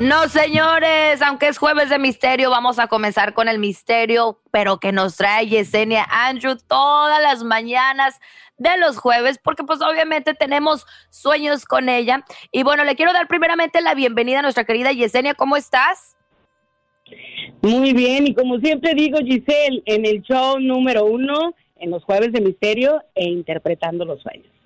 No, señores, aunque es jueves de misterio, vamos a comenzar con el misterio, pero que nos trae Yesenia Andrew todas las mañanas de los jueves, porque pues obviamente tenemos sueños con ella. Y bueno, le quiero dar primeramente la bienvenida a nuestra querida Yesenia, ¿cómo estás? Muy bien, y como siempre digo, Giselle, en el show número uno, en los jueves de misterio e interpretando los sueños.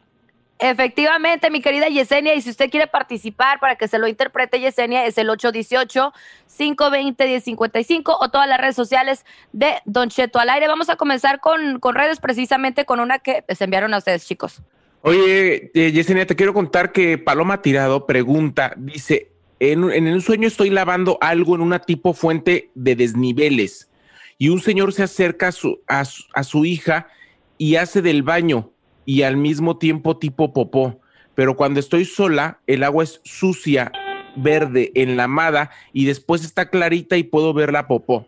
Efectivamente, mi querida Yesenia, y si usted quiere participar para que se lo interprete Yesenia, es el 818-520-1055 o todas las redes sociales de Don Cheto al aire. Vamos a comenzar con, con redes precisamente con una que les enviaron a ustedes, chicos. Oye, eh, Yesenia, te quiero contar que Paloma Tirado pregunta, dice, en, en un sueño estoy lavando algo en una tipo fuente de desniveles y un señor se acerca a su, a su, a su hija y hace del baño y al mismo tiempo tipo popó. Pero cuando estoy sola, el agua es sucia, verde, enlamada y después está clarita y puedo ver la popó.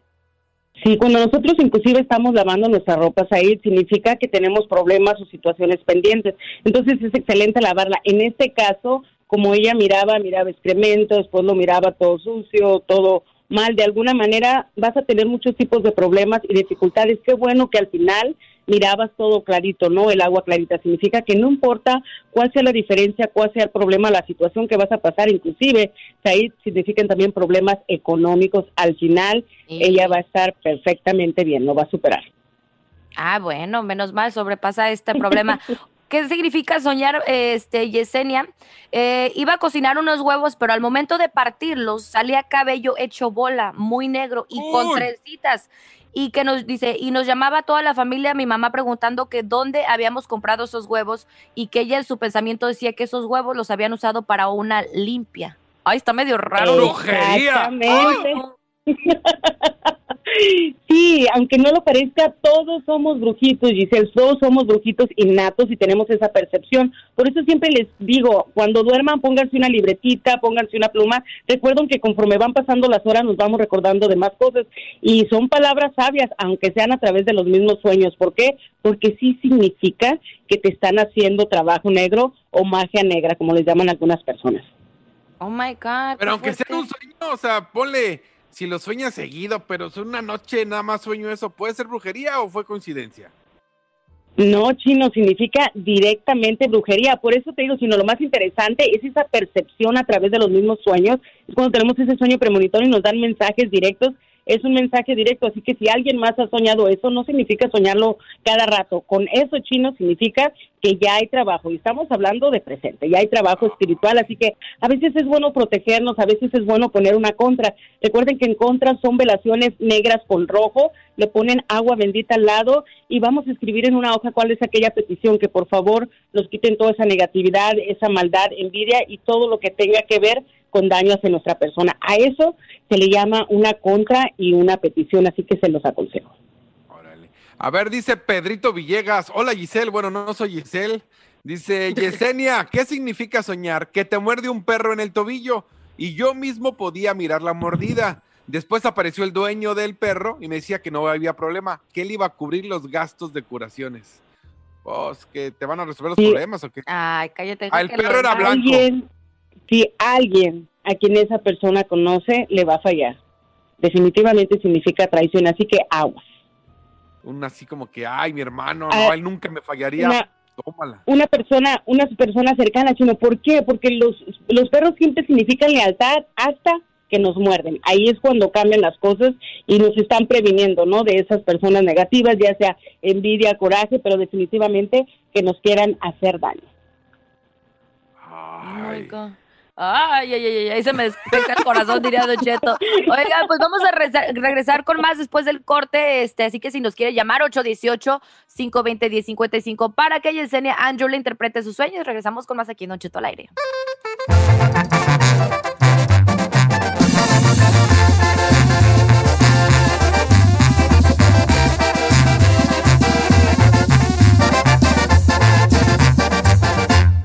Sí, cuando nosotros inclusive estamos lavando nuestras ropas ahí, significa que tenemos problemas o situaciones pendientes. Entonces es excelente lavarla. En este caso, como ella miraba, miraba excremento, después lo miraba todo sucio, todo mal, de alguna manera vas a tener muchos tipos de problemas y dificultades. Qué bueno que al final mirabas todo clarito, ¿no? El agua clarita. Significa que no importa cuál sea la diferencia, cuál sea el problema, la situación que vas a pasar, inclusive, ahí significan también problemas económicos. Al final, ella va a estar perfectamente bien, lo va a superar. Ah, bueno, menos mal sobrepasa este problema. ¿Qué significa soñar, este, Yesenia? Eh, iba a cocinar unos huevos, pero al momento de partirlos salía cabello hecho bola, muy negro y con trencitas y que nos dice, y nos llamaba toda la familia, mi mamá preguntando que dónde habíamos comprado esos huevos y que ella en su pensamiento decía que esos huevos los habían usado para una limpia. Ay, está medio raro. ¡Brujería! Sí, aunque no lo parezca, todos somos brujitos, Giselle, todos somos brujitos innatos y tenemos esa percepción. Por eso siempre les digo, cuando duerman, pónganse una libretita, pónganse una pluma. Recuerden que conforme van pasando las horas nos vamos recordando de más cosas y son palabras sabias, aunque sean a través de los mismos sueños. ¿Por qué? Porque sí significa que te están haciendo trabajo negro o magia negra, como les llaman algunas personas. Oh my God. Pero aunque sea un sueño, o sea, ponle si lo sueñas seguido, pero es una noche nada más sueño eso, ¿puede ser brujería o fue coincidencia? No, chino, significa directamente brujería. Por eso te digo, sino lo más interesante es esa percepción a través de los mismos sueños. Es cuando tenemos ese sueño premonitorio y nos dan mensajes directos es un mensaje directo, así que si alguien más ha soñado eso, no significa soñarlo cada rato. Con eso, chino, significa que ya hay trabajo, y estamos hablando de presente, ya hay trabajo espiritual, así que a veces es bueno protegernos, a veces es bueno poner una contra. Recuerden que en contra son velaciones negras con rojo, le ponen agua bendita al lado y vamos a escribir en una hoja cuál es aquella petición, que por favor nos quiten toda esa negatividad, esa maldad, envidia y todo lo que tenga que ver con daños en nuestra persona. A eso se le llama una contra y una petición, así que se los aconsejo. Órale. A ver, dice Pedrito Villegas. Hola Giselle, bueno, no soy Giselle. Dice Yesenia, ¿qué significa soñar? Que te muerde un perro en el tobillo y yo mismo podía mirar la mordida. Después apareció el dueño del perro y me decía que no había problema, que él iba a cubrir los gastos de curaciones. Pues, que te van a resolver los Sí. problemas o qué. Ay, cállate. Ah, el perro era blanco. Alguien, si alguien a quien esa persona conoce le va a fallar. Definitivamente significa traición, así que aguas. Un así como que, ay, mi hermano, Ah, no, él nunca me fallaría. Una, Tómala. una persona, una persona cercana, sino ¿por qué? Porque los, los perros siempre significan lealtad hasta que nos muerden. Ahí es cuando cambian las cosas y nos están previniendo, ¿no? De esas personas negativas, ya sea envidia, coraje, pero definitivamente que nos quieran hacer daño. Oh my Ay. God. Ay, ay, ay, ay, ay, se me despega el corazón, diría Don Cheto. Oiga, pues vamos a regresar con más después del corte, este, así que si nos quiere llamar, 818-520-1055, para que Yesenia le interprete sus sueños. Regresamos con más aquí en Don Cheto al aire.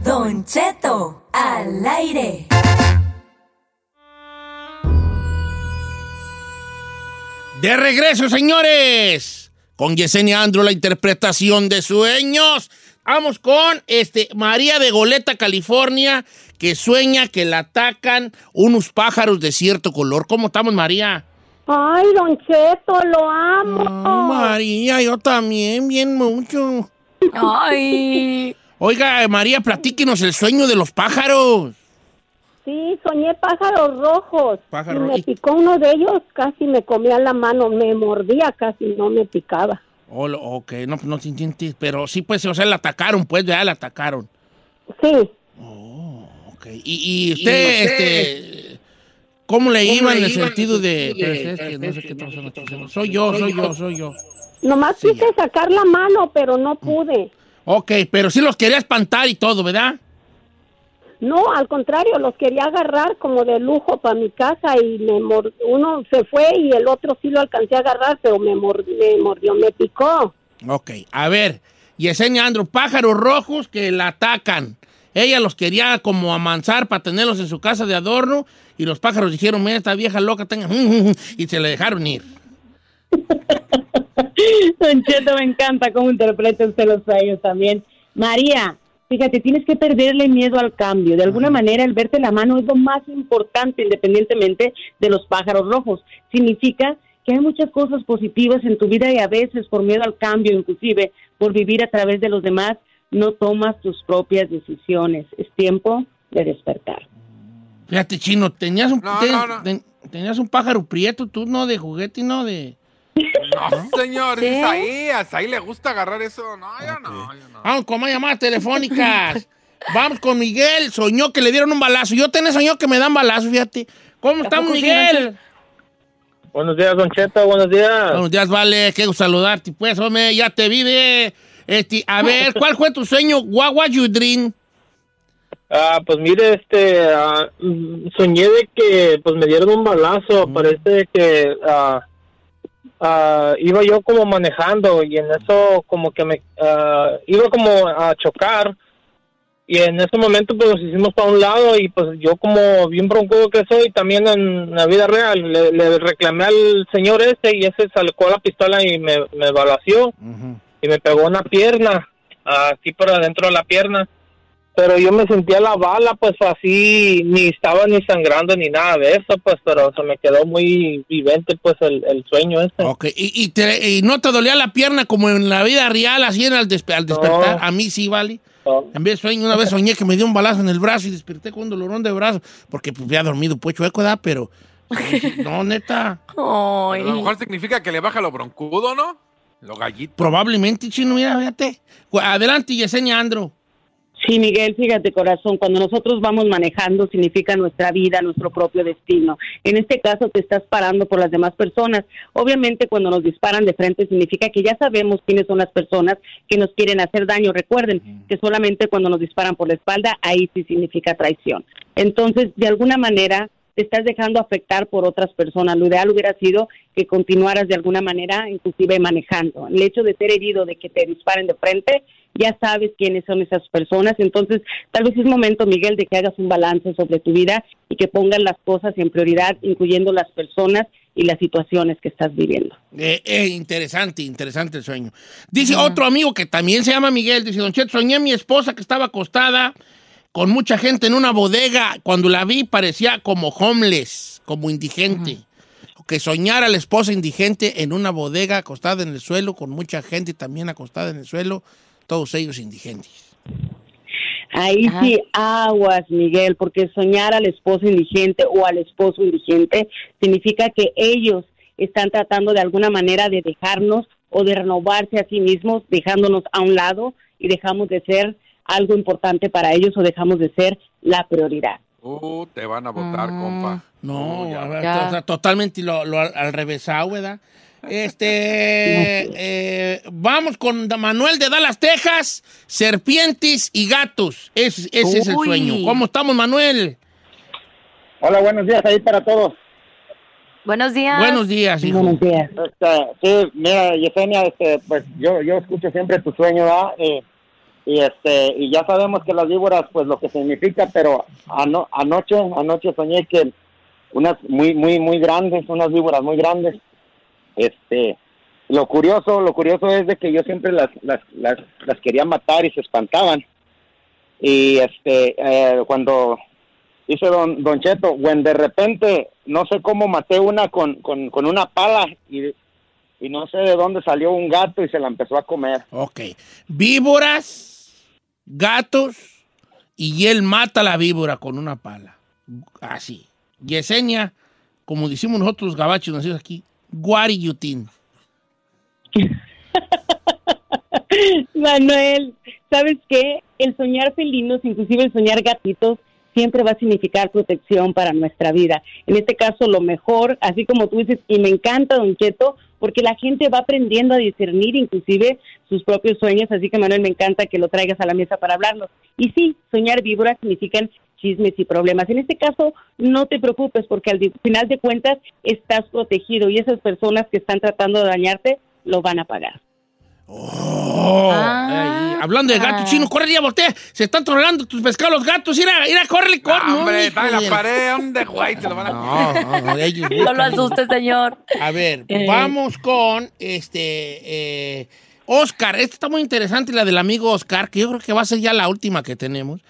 Don Cheto, al aire. De regreso, señores. Con Yesenia Andro, la interpretación de sueños. Vamos con este María de Goleta, California, que sueña que la atacan unos pájaros de cierto color. ¿Cómo estamos, María? Ay, Don Cheto, lo amo. Ah, María, yo también, bien mucho. Ay. Oiga, María, platíquenos el sueño de los pájaros. Sí, soñé pájaros rojos. Pájaro- Y me y- picó uno de ellos, casi me comía la mano, me mordía, casi no me picaba. Oh, lo- ok, no, no te entiendes, pero sí, pues, o sea, la atacaron, pues, ya la atacaron. Sí, Ok, y, y usted, este, ¿cómo le iba en el sentido de... Soy yo, soy yo, soy yo. nomás Sí, quise sacar la mano, pero no pude. Ok, pero sí los quería espantar y todo, ¿verdad? No, al contrario, los quería agarrar como de lujo para mi casa y me mor- uno se fue y el otro sí lo alcancé a agarrar, pero me, me mordió, me picó. Ok, a ver, Yesenia Andro, pájaros rojos que la atacan. Ella los quería como amansar para tenerlos en su casa de adorno y los pájaros dijeron, mira, esta vieja loca tenga... y se le dejaron ir. Don Cheto, me encanta cómo interpreta usted los sueños también. María, fíjate, tienes que perderle miedo al cambio. De alguna manera, el verte la mano es lo más importante, independientemente de los pájaros rojos. Significa que hay muchas cosas positivas en tu vida y a veces por miedo al cambio, inclusive por vivir a través de los demás, no tomas tus propias decisiones. Es tiempo de despertar. Fíjate, chino, tenías un, No, ten- no, no. ten- tenías un pájaro prieto, tú no de juguete, no de... No, señor, ¿Sí? es ahí, hasta ahí le gusta agarrar eso. No, yo no, yo no. Vamos con más llamadas telefónicas. Vamos con Miguel. Soñó que le dieron un balazo. Yo tenés soñó que me dan balazo, fíjate. ¿Cómo sí, Miguel? Buenos días, Don Cheto, buenos días. Buenos días, vale. Qué gusto saludarte. Pues, hombre, ya te vive. Este, a ver, ¿cuál fue tu sueño? What was your dream? Ah, pues mire, este, ah, mm, soñé de que pues me dieron un balazo, parece que ah, ah, iba yo como manejando y en eso como que me ah, iba como a chocar y en ese momento pues nos hicimos para un lado y pues yo como bien broncudo que soy también en la vida real le, le reclamé al señor ese y ese sacó la pistola y me, me balació y me pegó una pierna, aquí por adentro de la pierna. Pero yo me sentía la bala, pues así, ni estaba ni sangrando ni nada de eso, pues, pero se me quedó muy vivente, pues, el, el sueño ese. Ok, ¿Y, y, te- y no te dolía la pierna como en la vida real, así en al, despe- al despertar? A mí sí, vale. No. En vez de sueño, una vez soñé que me dio un balazo en el brazo y desperté con un dolorón de brazo, porque pues, había dormido pues chueco, ¿verdad? Pero, no, neta. Ay. A lo mejor significa que le baja lo broncudo, ¿no? Lo gallito. Probablemente, chino, mira, fíjate. Adelante, Yesenia Andro. Sí, Miguel, fíjate, corazón, cuando nosotros vamos manejando significa nuestra vida, nuestro propio destino. En este caso te estás parando por las demás personas. Obviamente cuando nos disparan de frente significa que ya sabemos quiénes son las personas que nos quieren hacer daño. Recuerden que solamente cuando nos disparan por la espalda, ahí sí significa traición. Entonces, de alguna manera, te estás dejando afectar por otras personas. Lo ideal hubiera sido que continuaras de alguna manera, inclusive manejando. El hecho de ser herido, de que te disparen de frente, ya sabes quiénes son esas personas. Entonces, tal vez es momento, Miguel, de que hagas un balance sobre tu vida y que pongas las cosas en prioridad, incluyendo las personas y las situaciones que estás viviendo. Eh, eh, interesante, interesante el sueño. Dice otro amigo que también se llama Miguel, dice, Don Cheto, soñé a mi esposa que estaba acostada con mucha gente en una bodega. Cuando la vi parecía como homeless, como indigente. Que soñara la esposa indigente en una bodega acostada en el suelo con mucha gente también acostada en el suelo, todos ellos indigentes. Ahí sí aguas, Miguel, porque soñar al esposo indigente o al esposo indigente significa que ellos están tratando de alguna manera de dejarnos o de renovarse a sí mismos, dejándonos a un lado y dejamos de ser algo importante para ellos o dejamos de ser la prioridad. Uh, te van a votar, compa. No, ya. o sea, totalmente lo, lo al, al revésado, ¿verdad? Este, eh, vamos con Manuel de Dallas, Texas, serpientes y gatos. Es- ese es el sueño. ¿Cómo estamos, Manuel? Hola, buenos días ahí para todos. Buenos días. Buenos días, hijo. Este, sí, mira, Yesenia, este, pues yo, yo escucho siempre tu sueño, ¿verdad? Eh, y este, y ya sabemos que las víboras, pues lo que significa, pero ano- anoche, anoche soñé que unas muy, muy, muy grandes, unas víboras muy grandes. Este, lo curioso, lo curioso es de que yo siempre las, las, las, quería matar y se espantaban. Y este, eh, cuando dice don, don Cheto, when de repente, no sé cómo maté una con, con, con una pala y, y no sé de dónde salió un gato y se la empezó a comer. Ok. Víboras, gatos, y él mata a la víbora con una pala. Así. Yesenia, como decimos nosotros gabachos nacidos aquí, guariyutín. Manuel, ¿sabes qué? El soñar felinos, inclusive el soñar gatitos, siempre va a significar protección para nuestra vida. En este caso, lo mejor, así como tú dices, y me encanta, Don Cheto, porque la gente va aprendiendo a discernir inclusive sus propios sueños, así que Manuel, me encanta que lo traigas a la mesa para hablarlo. Y sí, soñar víboras significan chismes y problemas. En este caso, no te preocupes porque al final de cuentas estás protegido y esas personas que están tratando de dañarte lo van a pagar. Oh, Ah. hablando de gatos chinos, corre ya, voltea. Se están trolando tus pescados los gatos. Mira, mira, córrele, corre. Ah, hombre, está en la pared, ¿dónde, güey? Te lo van a... No, no, no, ellos No lo asuste, señor. A ver, Eh. vamos con este eh, Oscar. Esta está muy interesante, la del amigo Oscar, que yo creo que va a ser ya la última que tenemos,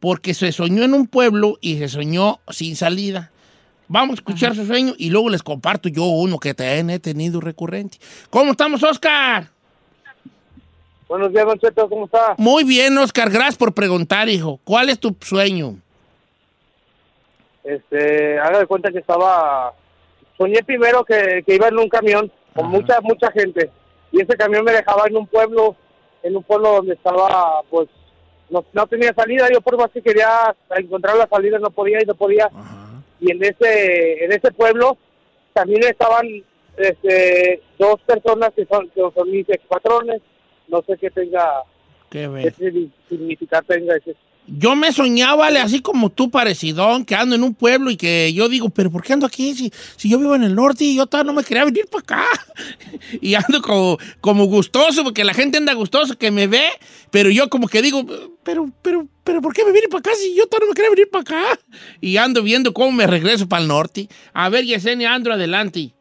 porque se soñó en un pueblo y se soñó sin salida. Vamos a escuchar su sueño y luego les comparto yo uno que también he tenido recurrente. ¿Cómo estamos, Oscar? Buenos días, Don Cheto, ¿cómo está? Muy bien, Oscar. Gracias por preguntar, hijo. ¿Cuál es tu sueño? Este, haga de cuenta que estaba, soñé primero que, que iba en un camión con mucha, mucha gente. Y ese camión me dejaba en un pueblo, en un pueblo donde estaba, pues, no, no tenía salida. Yo por más que quería encontrar la salida no podía y no podía. Y en ese, en ese pueblo también estaban este, dos personas que son, que son mis expatrones. No sé qué tenga, Qué significar tenga ese. Yo me soñaba, así como tú, parecidón, que ando en un pueblo y que yo digo, pero ¿por qué ando aquí? Si, si yo vivo en el norte y yo todavía no me quería venir para acá. y ando como, como gustoso, porque la gente anda gustoso que me ve, pero yo como que digo, pero, pero, pero, ¿por qué me vine para acá si yo todavía no me quería venir para acá? Y ando viendo cómo me regreso para el norte. A ver, Yesenia, ando adelante.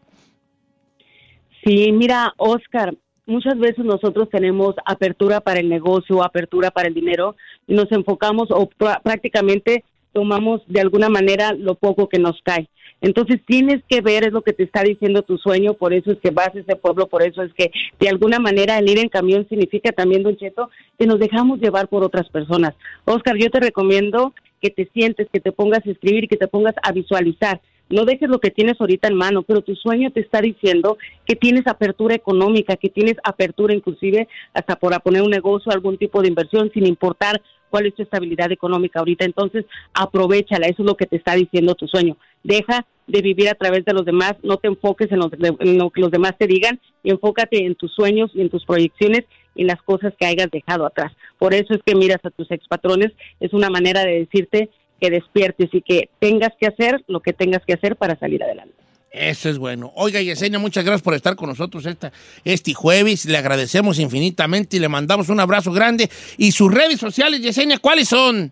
Sí, mira, Oscar, muchas veces nosotros tenemos apertura para el negocio, apertura para el dinero y nos enfocamos o prá- prácticamente tomamos de alguna manera lo poco que nos cae. Entonces tienes que ver, es lo que te está diciendo tu sueño, por eso es que vas a ese pueblo, por eso es que de alguna manera el ir en camión significa también, Don Cheto, que nos dejamos llevar por otras personas. Oscar, yo te recomiendo que te sientes, que te pongas a escribir que te pongas a visualizar. No dejes lo que tienes ahorita en mano, pero tu sueño te está diciendo que tienes apertura económica, que tienes apertura inclusive hasta para poner un negocio, algún tipo de inversión, sin importar cuál es tu estabilidad económica ahorita. Entonces, aprovechala, eso es lo que te está diciendo tu sueño. Deja de vivir a través de los demás, no te enfoques en, en lo que los demás te digan, y enfócate en tus sueños y en tus proyecciones y en las cosas que hayas dejado atrás. Por eso es que miras a tus expatrones, es una manera de decirte que despiertes y que tengas que hacer lo que tengas que hacer para salir adelante. Eso es bueno. Oiga, Yesenia, muchas gracias por estar con nosotros esta, este jueves. Le agradecemos infinitamente y le mandamos un abrazo grande. ¿Y sus redes sociales, Yesenia, cuáles son?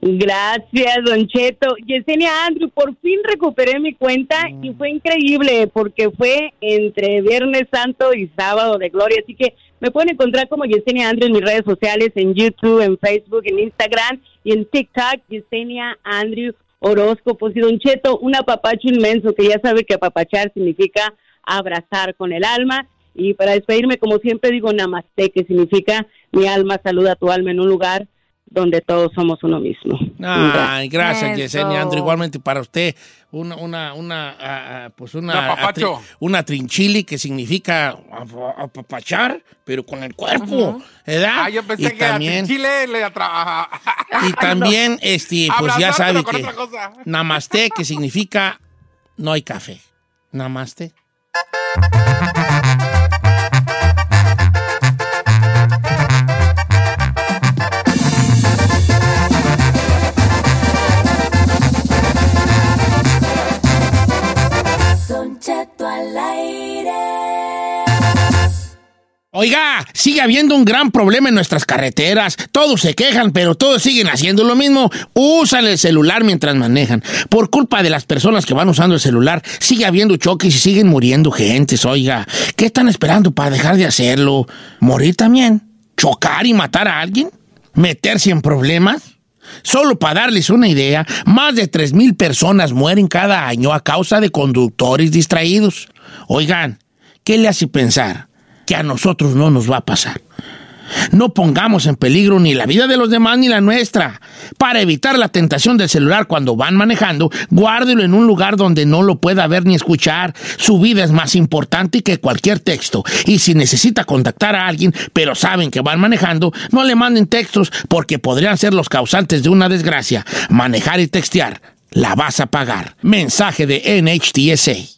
Gracias, Don Cheto. Yesenia Andrew, por fin recuperé mi cuenta y fue increíble porque fue entre Viernes Santo y Sábado de Gloria. Así que me pueden encontrar como Yesenia Andrew en mis redes sociales, en YouTube, en Facebook, en Instagram y en TikTok, Yesenia Andrew Horóscopos. Y Don Cheto, un apapacho inmenso que ya sabe que apapachar significa abrazar con el alma. Y para despedirme, como siempre digo, namaste, que significa mi alma saluda a tu alma en un lugar donde todos somos uno mismo. Ay, gracias, Eso. Yesenia Andrew. Igualmente para usted, una, una, una, ah, pues una, atri- una trinchili que significa apa- apapachar, pero con el cuerpo, ¿verdad? Ah, yo pensé y que también, a le atra... y también, este, pues ya sabe que namaste, que significa no hay café. Namaste. Oiga, sigue habiendo un gran problema en nuestras carreteras. Todos se quejan, pero todos siguen haciendo lo mismo. Usan el celular mientras manejan. Por culpa de las personas que van usando el celular, sigue habiendo choques y siguen muriendo gentes. Oiga, ¿qué están esperando para dejar de hacerlo? ¿Morir también? ¿Chocar y matar a alguien? ¿Meterse en problemas? Solo para darles una idea, más de 3 mil personas mueren cada año a causa de conductores distraídos. Oigan, ¿qué le hace pensar que a nosotros no nos va a pasar? No pongamos en peligro ni la vida de los demás ni la nuestra. Para evitar la tentación del celular cuando van manejando, guárdelo en un lugar donde no lo pueda ver ni escuchar. Su vida es más importante que cualquier texto. Y si necesita contactar a alguien, pero saben que van manejando, no le manden textos porque podrían ser los causantes de una desgracia. Manejar y textear, la vas a pagar. Mensaje de NHTSA.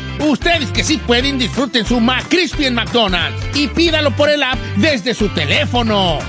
Ustedes que sí pueden, disfruten su McCrispy en McDonald's y pídalo por el app desde su teléfono.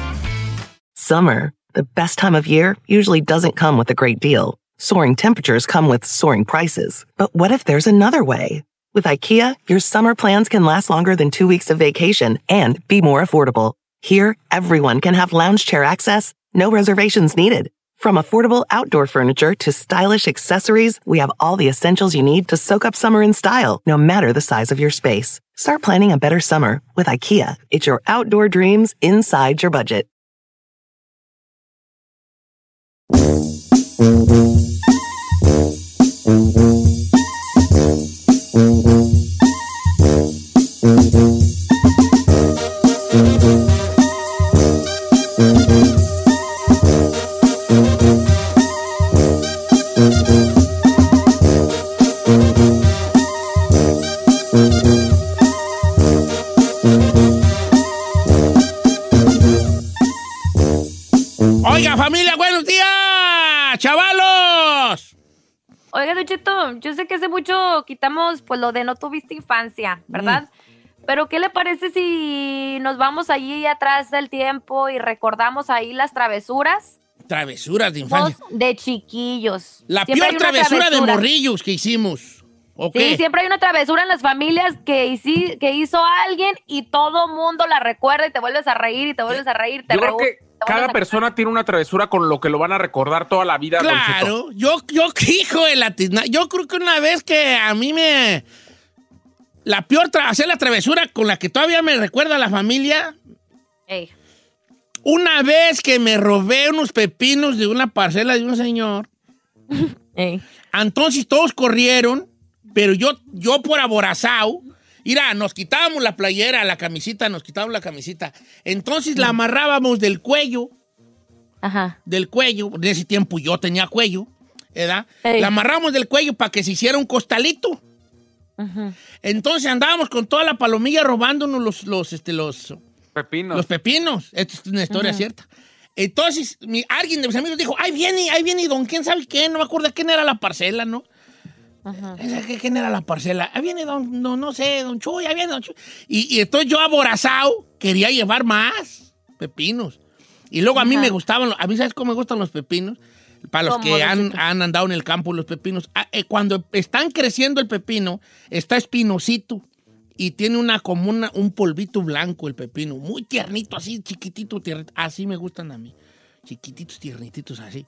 Summer, the best time of year, usually doesn't come with a great deal. Soaring temperatures come with soaring prices. But what if there's another way? With IKEA, your summer plans can last longer than two weeks of vacation and be more affordable. Here, everyone can have lounge chair access, no reservations needed. From affordable outdoor furniture to stylish accessories, we have all the essentials you need to soak up summer in style, no matter the size of your space. Start planning a better summer with IKEA. It's your outdoor dreams inside your budget. Familia, buenos días. chavalos! Oiga, Don Cheto, yo sé que hace mucho quitamos pues lo de no tuviste infancia, ¿verdad? Pero ¿qué le parece si nos vamos allí atrás del tiempo y recordamos ahí las travesuras Travesuras de infancia. De chiquillos? La Siempre peor travesura de morrillos que hicimos. Sí, siempre hay una travesura en las familias que, hici- que hizo alguien y todo mundo la recuerda y te vuelves a reír y te vuelves a reír. Te Yo creo que cada persona tiene una travesura con lo que lo van a recordar toda la vida. Claro, yo, yo, hijo de la Yo creo que una vez que a mí me. La peor, tra- hacer la travesura con la que todavía me recuerda a la familia. Ey. Una vez que me robé unos pepinos de una parcela de un señor. Entonces todos corrieron, pero yo, yo por aborazado. Mira, nos quitábamos la playera, la camisita, nos quitábamos la camisita. Entonces la amarrábamos del cuello. Del cuello. En ese tiempo yo tenía cuello, ¿verdad? Ey. La amarramos del cuello para que se hiciera un costalito. Entonces andábamos con toda la palomilla robándonos los, los, este, los, Pepinos. los pepinos. Esto es una historia cierta. Entonces, mi- alguien de mis amigos dijo, ahí viene, ahí viene don quién sabe qué, no me acuerdo de quién era la parcela, ¿no? ¿Qué- ¿Quién era la parcela? Ahí viene don, no, no sé, don Chuy, ahí viene don Chuy. Y, y entonces yo aborazado quería llevar más pepinos. Y luego a mí Ajá. me gustaban, a mí ¿sabes cómo me gustan los pepinos? Para los ¿Cómo, que don han, han andado en el campo los pepinos. Ah, eh, cuando están creciendo el pepino, está espinosito y tiene una como una- un polvito blanco el pepino, muy tiernito, así, chiquitito, tiernito. Así me gustan a mí. Chiquititos, tiernititos, así.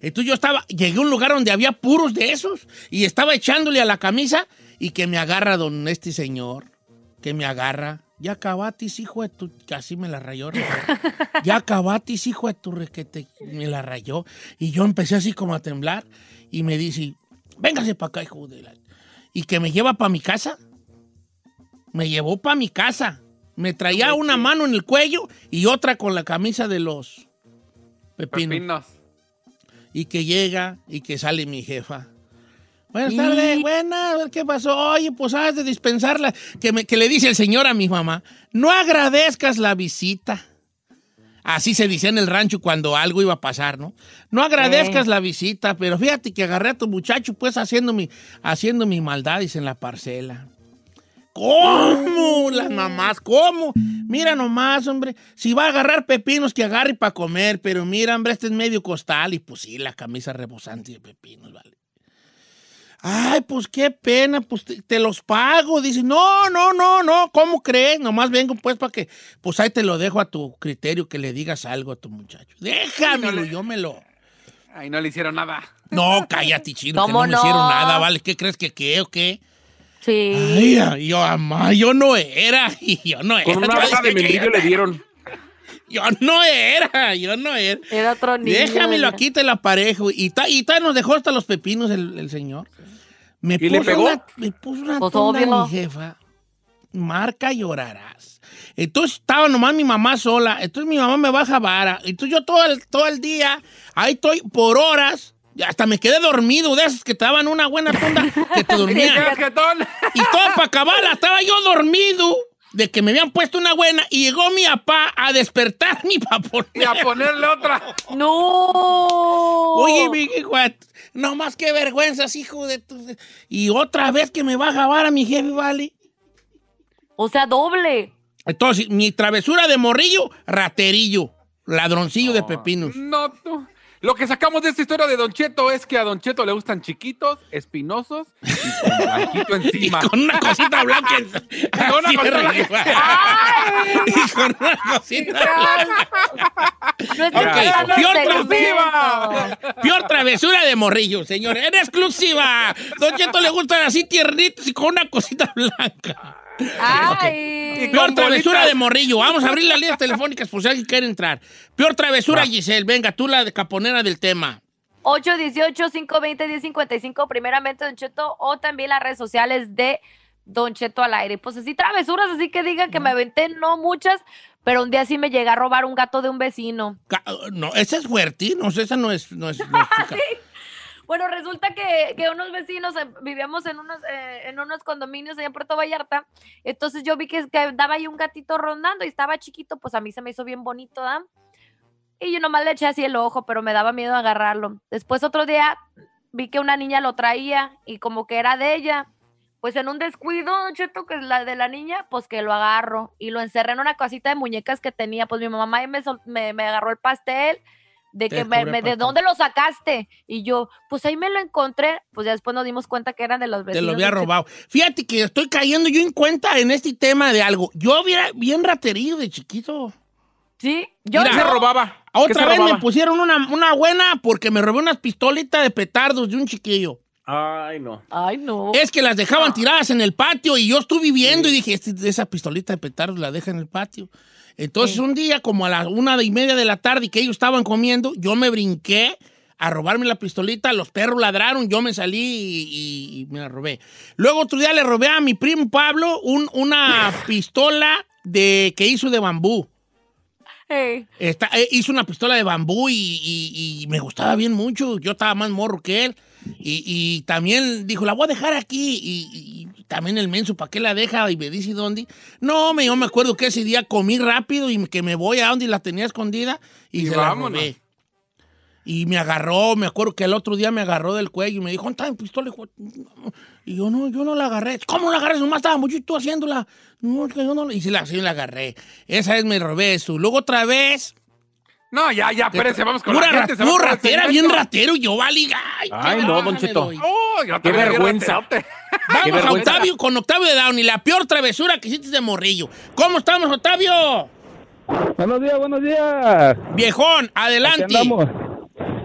Entonces yo estaba, llegué a un lugar donde había puros de esos y estaba echándole a la camisa y que me agarra don este señor, que me agarra. Ya acabatis, hijo de tu... Casi me la rayó. ¿no? ya acabatis, hijo de tu requete. Me la rayó. Y yo empecé así como a temblar y me dice, véngase para acá, hijo de la... Y que me lleva para mi casa. Me llevó para mi casa. Me traía una mano en el cuello y otra con la camisa de los pepinos. Pepinos. Y que llega y que sale mi jefa. Buenas tardes, buenas, a ver qué pasó. Oye, pues has de dispensarla. Que, me- que le dice el señor a mi mamá, no agradezcas la visita. Así se decía en el rancho cuando algo iba a pasar, ¿no? No agradezcas Eh. la visita, pero fíjate que agarré a tu muchacho, pues haciendo mi, haciendo mi maldades en la parcela. ¿Cómo? Las mamás, ¿cómo? Mira nomás, hombre. Si va a agarrar pepinos, que agarre para comer. Pero mira, hombre, este es medio costal. Y pues sí, la camisa rebosante de pepinos, vale. Ay, pues qué pena, pues te, te los pago. Dice, no, no, no, no, ¿cómo crees? Nomás vengo pues para que, pues ahí te lo dejo a tu criterio, que le digas algo a tu muchacho. Déjamelo, yo me lo... Ahí no le hicieron nada. No, cállate, chino, que no ¿Cómo me no? hicieron nada, ¿vale? ¿Qué crees que qué o qué? Sí. Ay, ay, yo, mamá, yo no era, y yo no era. Con una hoja de membrillo le dieron. Yo no era, yo no era. Era otro niño. Déjamelo era. aquí, te la parejo. Y ta, y ta nos dejó hasta los pepinos el, el señor. Me ¿Y le puso pegó? Una, me puso una Pues, tonda mi jefa. Marca llorarás. Entonces estaba nomás mi mamá sola. Entonces mi mamá me baja vara. Entonces yo todo el, todo el día, ahí estoy por horas. Y Hasta me quedé dormido de esos que te daban una buena tonda que te dormían. Casquetón. Y todo para acabarla, estaba yo dormido de que me habían puesto una buena y llegó mi papá a despertar mi papá. Y a ponerle otra. ¡No! Oye, mi hijo, no más que vergüenzas, hijo de tu... Y otra vez que me va a jabar a mi jefe, ¿vale? O sea, doble. Entonces, mi travesura de morrillo, raterillo, ladroncillo de pepinos. No, tú. Lo que sacamos de esta historia de Don Cheto es que a Don Cheto le gustan chiquitos, espinosos y con blanquito encima. Con una cosita blanca. Con una cosita arriba. Y con una cosita blanca. No estoy Ok, dando peor segmento. Peor travesura de morrillo, señor. En exclusiva. Don Cheto le gustan así tiernitos y con una cosita blanca. Ay. Peor travesura de morrillo. Vamos a abrir las líneas telefónicas por si alguien quiere entrar. Peor travesura, Giselle. Venga, tú la de caponera del tema. 818-520-1055, primeramente Don Cheto, o también las redes sociales de Don Cheto al aire. Pues así travesuras, así que digan que me aventé, no muchas, pero un día sí me llegué a robar un gato de un vecino. No, esa es fuerte. No, esa no es, no es, no es chica. Bueno, resulta que, unos vecinos eh, vivíamos en unos, eh, en unos condominios allá en Puerto Vallarta. Entonces yo vi que, que andaba ahí un gatito rondando y estaba chiquito, pues a mí se me hizo bien bonito, ¿ah? Y yo nomás le eché así el ojo, pero me daba miedo agarrarlo. Después otro día vi que una niña lo traía y como que era de ella. Pues en un descuido, Cheto, que es la de la niña, pues que lo agarro y lo encerré en una casita de muñecas que tenía. Pues mi mamá me, me, me agarró el pastel de Te que me, de dónde lo sacaste. Y yo, pues ahí me lo encontré. Pues ya después nos dimos cuenta que eran de los Te vecinos. lo había robado. Fíjate que estoy cayendo yo en cuenta en este tema de algo. Yo hubiera bien raterío de chiquito. Sí, yo Mira, ¿Qué se robaba? ¿Qué Otra se vez me pusieron una, una buena porque me robé unas pistolitas de petardos de un chiquillo. Ay, no. Ay, no. Es que las dejaban tiradas en el patio y yo estuve viviendo y dije, este- esa pistolita de petardos la deja en el patio. Entonces un día, como a las una y media de la tarde que ellos estaban comiendo, yo me brinqué a robarme la pistolita, los perros ladraron, yo me salí y, y- y me la robé. Luego otro día le robé a mi primo Pablo un- una pistola de, que hizo de bambú. Hey. Esta- eh, hizo una pistola de bambú y, y- me gustaba bien mucho. Yo estaba más morro que él. Y, y también dijo, la voy a dejar aquí. Y también el menso, ¿para qué la deja? Y me dice, ¿dónde? No, me, yo me acuerdo que ese día comí rápido y que me voy a donde la tenía escondida y, Y se vámonos. la robé. Y me agarró, me acuerdo que el otro día me agarró del cuello y me dijo, ¿dónde está mi pistola? hijo?" Y yo no, yo no la agarré. ¿Cómo la agarré? Nomás estaba mucho tú haciéndola. No, es que yo no la... Y sí la, sí la agarré. Esa vez me robé eso. Luego otra vez... No, ya, ya, espérese, vamos con Pura la gente. ra- se va pura por el ratera, segmento. bien ratero. Yo, vale, ay, no, Don me Cheto. doy. Oh, yo Qué también vergüenza. Vamos, vergüenza. Octavio, con Octavio de Downey, la peor travesura que hiciste de morrillo. ¿Cómo estamos, Octavio? Buenos días, buenos días. Viejón, adelante. Andamos.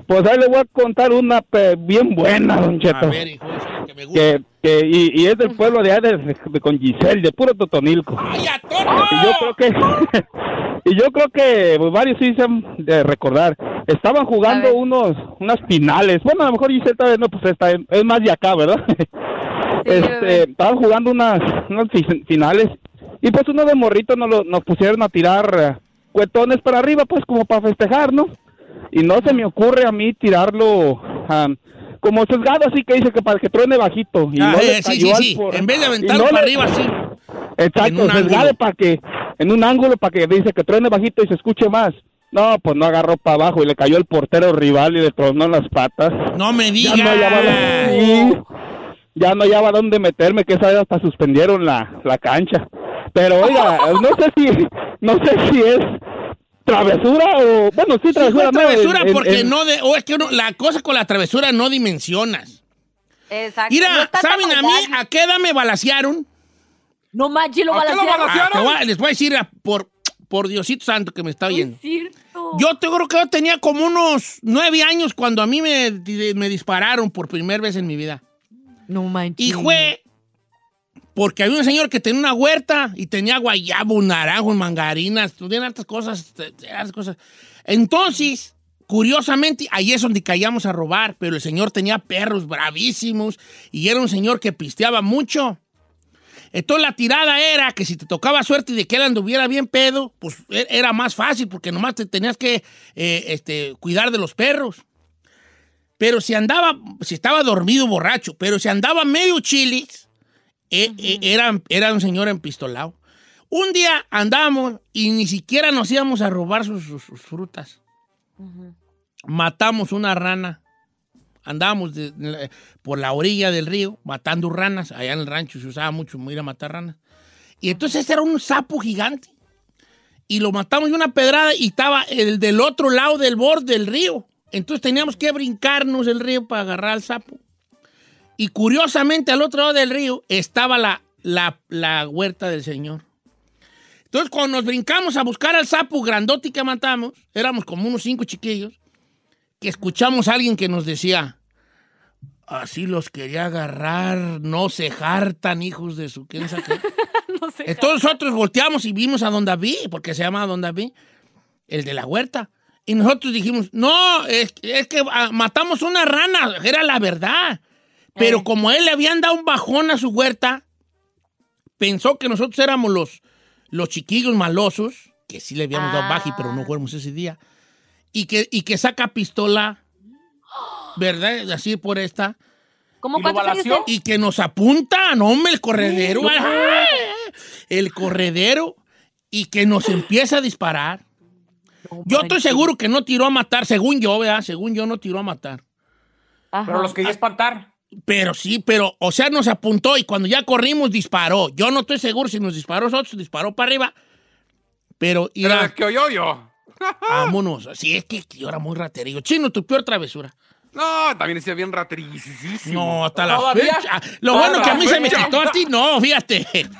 Pues ahí le voy a contar una pe- bien buena, don Cheto. A ver, hijo, eso que me gusta. que, que- y, y es del pueblo de allá de, de- con Giselle, de puro Totonilco. ¡Ay, a! Y yo creo que y yo creo que pues, varios sí se han de recordar. Estaban jugando unos unas finales. Bueno, a lo mejor Giselle tal vez no, pues esta es, más de acá, ¿verdad? este, estaban jugando unas, unas fi- finales y pues uno de morrito nos, lo- nos pusieron a tirar eh, cuetones para arriba, pues como para festejar, ¿no? Y no se me ocurre a mí tirarlo ah, como sesgado, así que dice que para que truene bajito. Y Ah, no le eh, sí, sí, sí. por- En vez de aventarlo no para le- arriba, sí. Exacto, sesgado para que, en un ángulo para que dice que truene bajito y se escuche más. No, pues no agarró para abajo y le cayó el portero rival y le tronó las patas. No me Ya digas. no hallaba sí, ya no hallaba dónde meterme, que esa vez hasta suspendieron la, la cancha. Pero oiga, no sé si, no sé si es travesura o, bueno, sí Sí, travesura, ¿no? travesura En- en- porque no de, o es que uno- la cosa con la travesura no dimensionas. Exacto. No Mira, tan ¿saben a mí a qué edad me balasearon? No manches, lo ¿A qué lo balancearon. Ah, te voy a- les voy a decir a- por, por Diosito Santo que me está No oyendo. es cierto. Yo te creo que yo tenía como unos nueve años cuando a mí me, me dispararon por primera vez en mi vida. No manches. Y fue porque había un señor que tenía una huerta y tenía guayabo, naranjos, mangarinas, tenían hartas cosas, te- te- hartas cosas. Entonces, curiosamente, ahí es donde caíamos a robar, pero el señor tenía perros bravísimos y era un señor que pisteaba mucho. Entonces la tirada era que si te tocaba suerte de que él anduviera bien pedo, pues e- era más fácil porque nomás te tenías que eh, este, cuidar de los perros. Pero si andaba, si estaba dormido borracho, pero si andaba medio chilis, eh, eh, era, era un señor empistolado. Un día andamos y ni siquiera nos íbamos a robar sus, sus- sus frutas. Matamos una rana. Andábamos por la orilla del río matando ranas. Allá en el rancho se usaba mucho ir a matar ranas. Y entonces este era un sapo gigante. Y lo matamos de una pedrada y estaba el del otro lado del borde del río. Entonces teníamos que brincarnos el río para agarrar al sapo. Y curiosamente al otro lado del río estaba la, la, la huerta del señor. Entonces cuando nos brincamos a buscar al sapo grandote que matamos, éramos como unos cinco chiquillos, que escuchamos a alguien que nos decía, así los quería agarrar, no se hartan hijos de su... ¿quién sabe qué?". No. Entonces nosotros volteamos y vimos a Don David, porque se llama Don David, el de la huerta. Y nosotros dijimos, no, es, es que ah, matamos una rana, era la verdad. Pero Eh. como a él le habían dado un bajón a su huerta, pensó que nosotros éramos los, los chiquillos malosos, que sí le habíamos dado baji, pero no fuéramos ese día, y que, y que saca pistola, ¿verdad? Así por esta. ¿Cómo cuántos años y que nos apunta, no hombre, el corredero. El corredero y que nos empieza a disparar. Yo estoy seguro que no tiró a matar, según yo, ¿verdad? Según yo, no tiró a matar. Pero los quería espantar. Pero sí, pero, o sea, nos apuntó y cuando ya corrimos disparó. Yo no estoy seguro si nos disparó nosotros, disparó para arriba. Pero, Pero irá, es que oyó yo. vámonos. Sí, es que yo era muy raterillo. Chino, tu peor travesura. No, también decía bien raterísimo. No, hasta la ¿Todavía? fecha. Lo bueno que a mí se me quitó a ti, no, fíjate.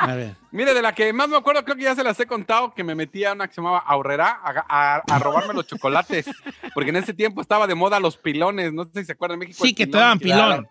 A ver. Mire, de la que más me acuerdo, creo que ya se las he contado, que me metí a una que se llamaba Aurrera a, a- a robarme los chocolates. Porque en ese tiempo estaba de moda los pilones. No sé si se acuerdan en México. Sí, que te daban pilón. daban-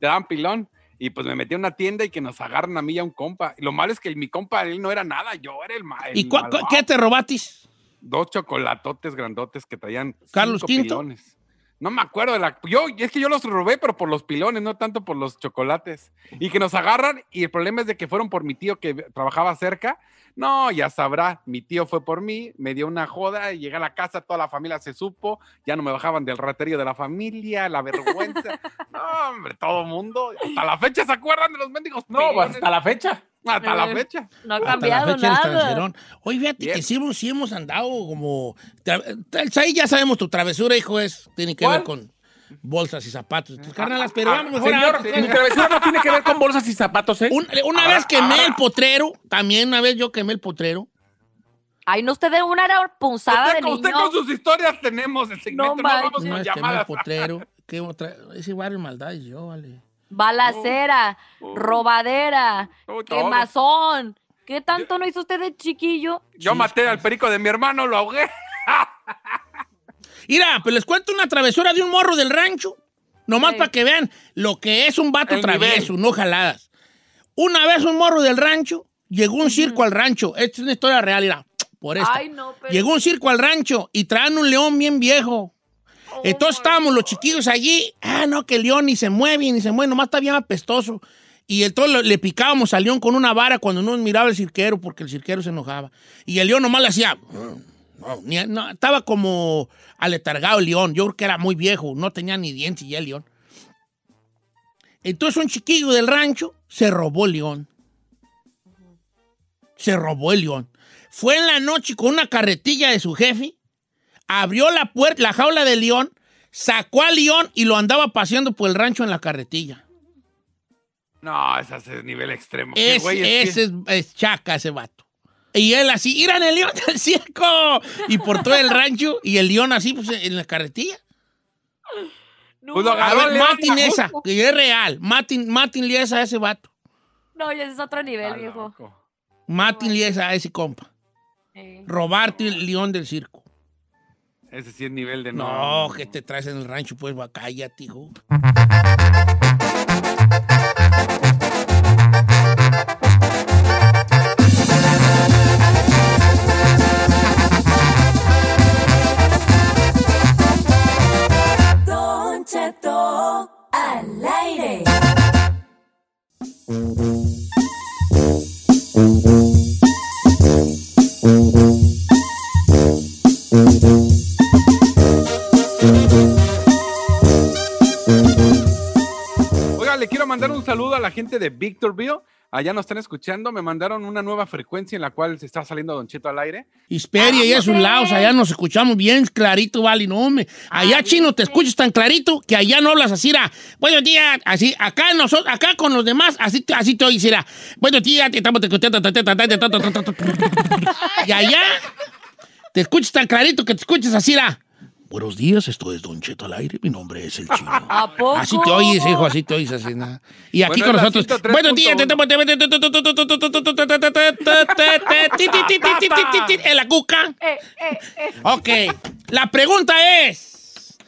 Te daban pilón. Y pues me metí a una tienda y que nos agarran a mí y a un compa. Y lo malo es que mi compa, él no era nada, yo era el, ma- el ¿Y qué te robatis? Dos chocolatotes grandotes que traían ¿Carlos cinco pilones. No me acuerdo de la. Yo, es que yo los robé, pero por los pilones, no tanto por los chocolates. Y que nos agarran, y el problema es de que fueron por mi tío que trabajaba cerca. No, ya sabrá, mi tío fue por mí, me dio una joda, y llegué a la casa, toda la familia se supo, ya no me bajaban del raterío de la familia, la vergüenza. no, hombre, todo mundo. Hasta la fecha se acuerdan de los mendigos. No, pues, pilones? hasta la fecha. Hasta la Eh, fecha. No ha Hasta la cambiado fecha nada. Oye, fíjate Bien. que sí, hemos- sí hemos andado como... Ahí ya sabemos tu travesura, hijo, es, tiene que ¿Cuál? ver con bolsas y zapatos. Tus carnalas, pero vamos mejor a Señor, otra mi cosa. travesura no tiene que ver con bolsas y zapatos, ¿eh? Un- una Ahora- vez quemé ahora- el potrero, también una vez yo quemé el potrero. Ay, no usted de una punzada Usted, de con- niño. usted con sus historias tenemos el segmento, no, vamos manches. Una con vez quemé el llamadas. potrero. ¿Qué otra? Ese barrio maldades yo, vale. Balacera, robadera, Oh, todo. quemazón. ¿Qué tanto no hizo usted de chiquillo? Yo maté al perico de mi hermano, lo ahogué. Mira, pues les cuento una travesura de un morro del rancho. Nomás Ey. para que vean lo que es un vato El travieso, no jaladas. Una vez un morro del rancho, llegó un circo al rancho. Esta es una historia real, mira, por esta. Ay, no, pero... Llegó un circo al rancho y traían un león bien viejo. Oh, Entonces estábamos los chiquillos allí. Ah, no, que el león ni se mueve, ni se mueve, nomás está bien apestoso. Y entonces le picábamos al león con una vara cuando no miraba el cirquero, porque el cirquero se enojaba. Y el león nomás le hacía. No, ni- no, estaba como aletargado el león. Yo creo que era muy viejo, no tenía ni dientes ya el león. Entonces un chiquillo del rancho se robó el león. Se robó el león. Fue en la noche con una carretilla de su jefe, abrió la puerta, la jaula del león, sacó al león y lo andaba paseando por el rancho en la carretilla. No, ese es el nivel extremo. Es ese es, es chaca ese vato. Y él así, ¡iran el león del circo! Y por todo el rancho, y el león así, pues, en la carretilla. No, Pues A ver, matin esa, que es real. Matin, matin esa a ese vato. no, ya ese es otro nivel, Está viejo. loco. Matin esa a ese compa. Eh. Robarte el león del circo. Ese sí es nivel de No, que te traes en el rancho, pues, va, cállate, hijo. Oiga, le quiero mandar un saludo a la gente de Victorville. Allá nos están escuchando, me mandaron una nueva frecuencia en la cual se está saliendo Don Cheto al aire. Hisperia ah, y a sus lados, allá nos escuchamos bien clarito, vale, no me. Allá, chino, te escuchas tan clarito que allá no hablas así, era, buenos días, así, acá nosotros, acá con los demás, así, así te oís, era, buenos días, te estamos escuchando, y allá te escuchas tan clarito que te escuchas así, era. Buenos días, esto es Don Cheto al aire. Mi nombre es el chino. ¿A poco? Así te oyes, hijo, así te oyes, así nada. Y aquí bueno, con nosotros. Buenos días, en la cuca. Eh, eh, eh. Ok, la pregunta es.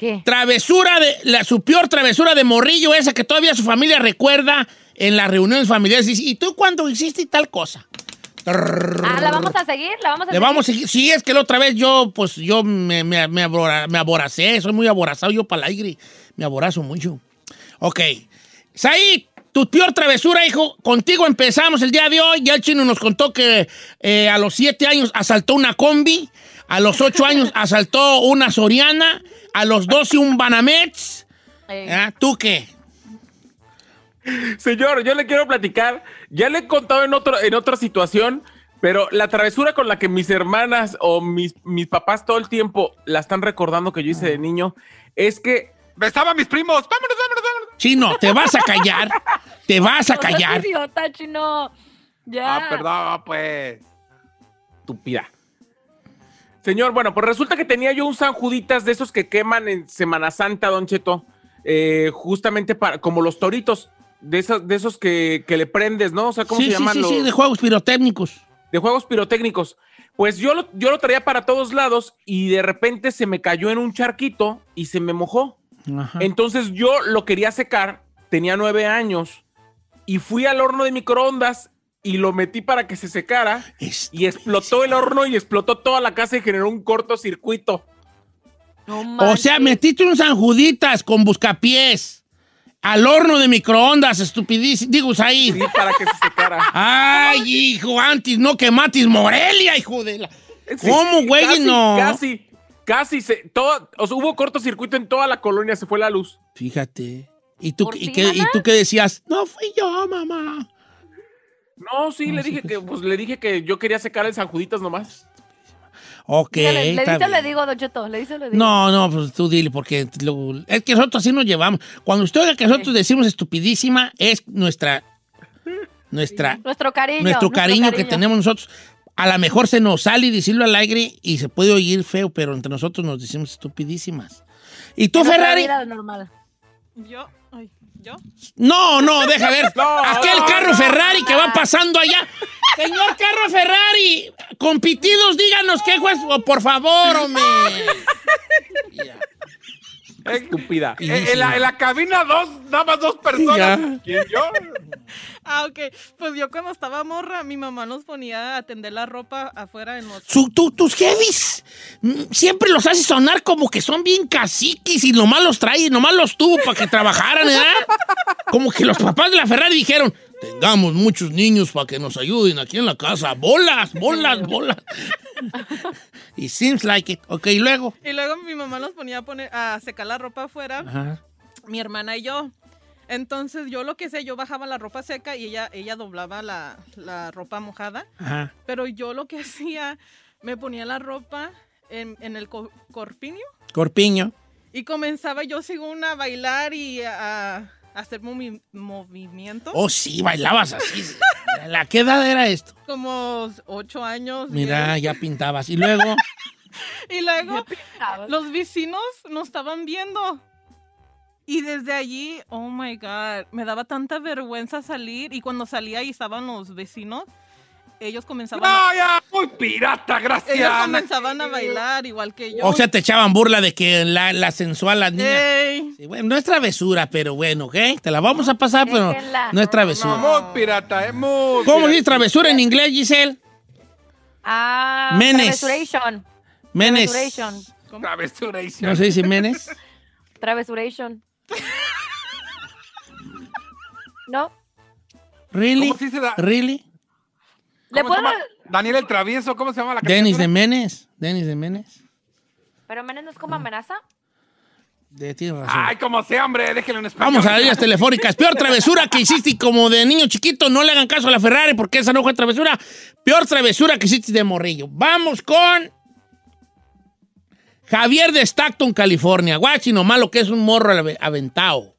¿Qué? Travesura de. La, su peor travesura de morrillo, esa que todavía su familia recuerda en las reuniones familiares. ¿y tú cuando hiciste tal cosa? Ah, ¿la vamos a seguir? ¿La vamos a Le vamos a seguir. Sí, es que la otra vez yo, pues yo me, me, me, abora- me aboracé. Soy muy aborazado yo para el aire. Me aborazo mucho. Ok. Said, tu peor travesura, hijo. Contigo empezamos el día de hoy. Ya el chino nos contó que eh, a los siete años asaltó una combi. A los ocho años asaltó una Soriana. A los doce un Banamex. ¿Ah? ¿Tú qué? Señor, yo le quiero platicar. Ya le he contado en, otro, en otra situación Pero la travesura con la que mis hermanas o mis, mis papás todo el tiempo la están recordando que yo hice de niño es que besaba a mis primos. Vámonos, vámonos, vámonos. Chino, te vas a callar. Te vas a No callar. idiota, chino. Ya. Ah, perdón, pues. estúpida. Señor, bueno, pues resulta que tenía yo un San Juditas de esos que queman en Semana Santa, Don Cheto. eh, justamente para, como los toritos, de esos, de esos que, que le prendes, ¿no? O sea, ¿cómo Sí, se sí, llaman? sí, los- sí, de juegos pirotécnicos. de juegos pirotécnicos. Pues yo lo, yo lo traía para todos lados y de repente se me cayó en un charquito y se me mojó. Ajá. Entonces yo lo quería secar, tenía nueve años y fui al horno de microondas y lo metí para que se secara y explotó el horno y explotó toda la casa y generó un cortocircuito. O sea, metiste un San Juditas con buscapiés al horno de microondas, estupidísimo. Digo, ahí. Sí, para que se secara. Ay, hijo, antes no quematis Morelia, hijo de la. Sí, ¿Cómo, güey? casi, No. Casi, casi. Se, todo, o sea, hubo cortocircuito en toda la colonia, se fue la luz. Fíjate. ¿Y tú, ¿Por y ti, qué, y tú qué decías? No fui yo, mamá. No, sí, le dije que, pues le dije que yo quería secar el San Juditas nomás. Ok. Dígale, ¿Le dice le digo, Don Cheto? ¿Le dice o le digo? No, no, pues tú dile, porque lo- es que nosotros así nos llevamos. Cuando usted oiga que nosotros decimos estupidísima, es nuestra, nuestra, Nuestro cariño. nuestro cariño que tenemos nosotros. A lo mejor se nos sale decirlo al aire y se puede oír feo, pero entre nosotros nos decimos estupidísimas. ¿Y tú, Ferrari? normal. Yo, yo. No, no, deja ver. Aquel no, carro no, Ferrari que va pasando allá. Señor carro Ferrari, compitidos, díganos qué juez, oh, por favor, hombre. Estúpida. En, en la, en la cabina dos, nada más dos personas. ¿Quién yo? Ah, ok. Pues yo cuando estaba morra, mi mamá nos ponía a tender la ropa afuera en los... Su- tu- tus heavies mm, siempre los hace sonar como que son bien caciques y nomás los trae, nomás los tuvo para que trabajaran, ¿eh? Como que los papás de la Ferrari dijeron, tengamos muchos niños para que nos ayuden aquí en la casa. Bolas, bolas, bolas. y seems like it. Ok, y luego. Y luego mi mamá nos ponía a, poner, a secar la ropa afuera, Ajá. mi hermana y yo. Entonces yo lo que sé, yo bajaba la ropa seca y ella, ella doblaba la, la ropa mojada. Ajá. Pero yo lo que hacía, me ponía la ropa en, en el co- corpiño Corpiño. y comenzaba yo según a bailar y a, a hacer movi- movimientos. Oh, sí, bailabas así. ¿La qué edad era esto? Como ocho años. Mira, diez. ya pintabas. Y luego. Y luego los vecinos nos estaban viendo. Y desde allí, oh my God, me daba tanta vergüenza salir. Y cuando salía y estaban los vecinos, ellos comenzaban, No, ya, muy pirata, gracias. ellos comenzaban a bailar igual que yo. O sea, te echaban burla de que la, la sensual, las niñas. Sí, bueno, no es travesura, pero bueno, ¿ok? Te la vamos a pasar, pero no es travesura. Muy pirata, eh, muy ¿Cómo dice travesura en inglés, Giselle? Ah, Menes. Travesuration. Menes. Travesuration. Travesuration. ¿No se dice menes? Travesuration. ¿No? ¿Really? ¿Cómo se dice da- ¿Really? ¿Le ¿Cómo se puedo...? llama? Daniel el Travieso, ¿cómo se llama la Denis de caricatura? Menes. Denis de Menes. ¿Pero Menes no es como amenaza? De, tienes razón. Ay, como sea, hombre, déjenlo en español. Vamos a las líneas telefónicas. Peor travesura que hiciste como de niño chiquito. No le hagan caso a la Ferrari porque esa no fue travesura. Peor travesura que hiciste de morrillo. Vamos con Javier de Stockton, California. Guachi, nomás lo que es un morro ave- aventado.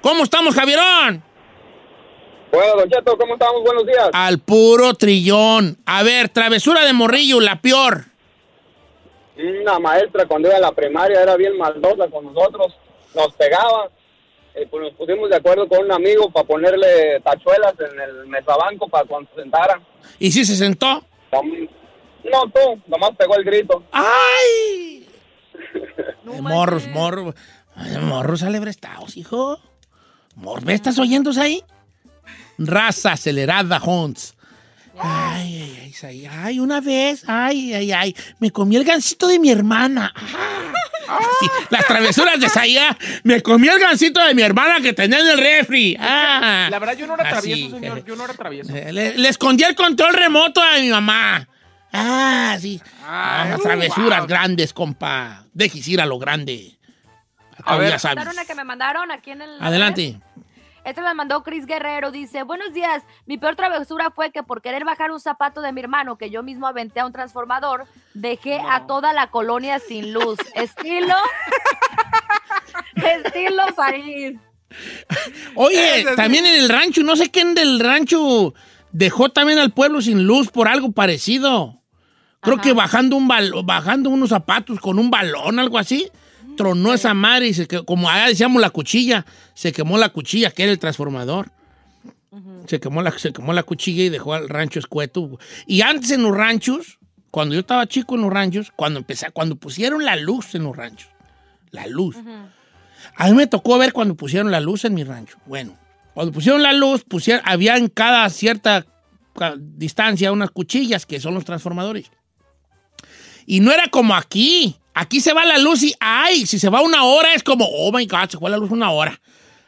¿Cómo estamos, Javierón? Bueno, Don Cheto, ¿cómo estamos? Buenos días. Al puro trillón. A ver, travesura de morrillo, la peor. Una maestra cuando iba a la primaria era bien maldosa con nosotros, nos pegaba. Eh, pues nos pusimos de acuerdo con un amigo para ponerle tachuelas en el mesabanco para cuando se sentara. ¿Y si se sentó? No, tú, nomás pegó el grito. ¡Ay! Eh, morros, morros. Morros alebrestados, hijo. Mor- ¿Me estás oyendo ahí? Raza acelerada, Hunts. Ay, ay, ay, ay, ay, una vez, ay, ay, ay, me comí el gansito de mi hermana. Ah, sí, las travesuras de Zaya, me comí el gansito de mi hermana que tenía en el refri. Ah, La verdad, yo no era así, travieso, señor. Yo no era travieso. eh, Le, le escondí el control remoto a mi mamá. Ah, sí. Ah, uh, travesuras wow. grandes, compa. Dejes ir a lo grande. A ver. ya sabes. Mandaron una que me mandaron aquí en el... Adelante. Esta la mandó Chris Guerrero. Dice: Buenos días. Mi peor travesura fue que por querer bajar un zapato de mi hermano que yo mismo aventé a un transformador, dejé a toda la colonia sin luz. Estilo. Estilo Sarís. Oye, también en el rancho, no sé quién del rancho dejó también al pueblo sin luz por algo parecido. Creo que bajando un bajando unos zapatos con un balón, algo así, tronó esa madre y se que- como allá decíamos la cuchilla, se quemó la cuchilla, que era el transformador. Se quemó, la, se quemó la cuchilla y dejó al rancho escueto. Y antes en los ranchos, cuando yo estaba chico en los ranchos, cuando empecé, cuando pusieron la luz en los ranchos, la luz. A mí me tocó ver cuando pusieron la luz en mi rancho. Bueno, cuando pusieron la luz, pusieron, había en cada cierta distancia unas cuchillas que son los transformadores. Y no era como aquí. Aquí se va la luz y, ay, si se va una hora es como, oh my God, se fue la luz una hora.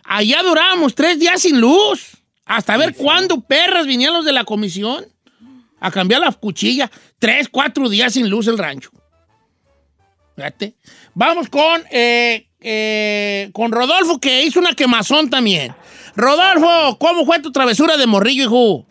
Allá durábamos tres días sin luz. Hasta ver cuándo perras vinían los de la comisión a cambiar la cuchilla. Tres, cuatro días sin luz el rancho. Fíjate. Vamos con, eh, eh, con Rodolfo, que hizo una quemazón también. Rodolfo, ¿cómo fue tu travesura de morrillo, hijo?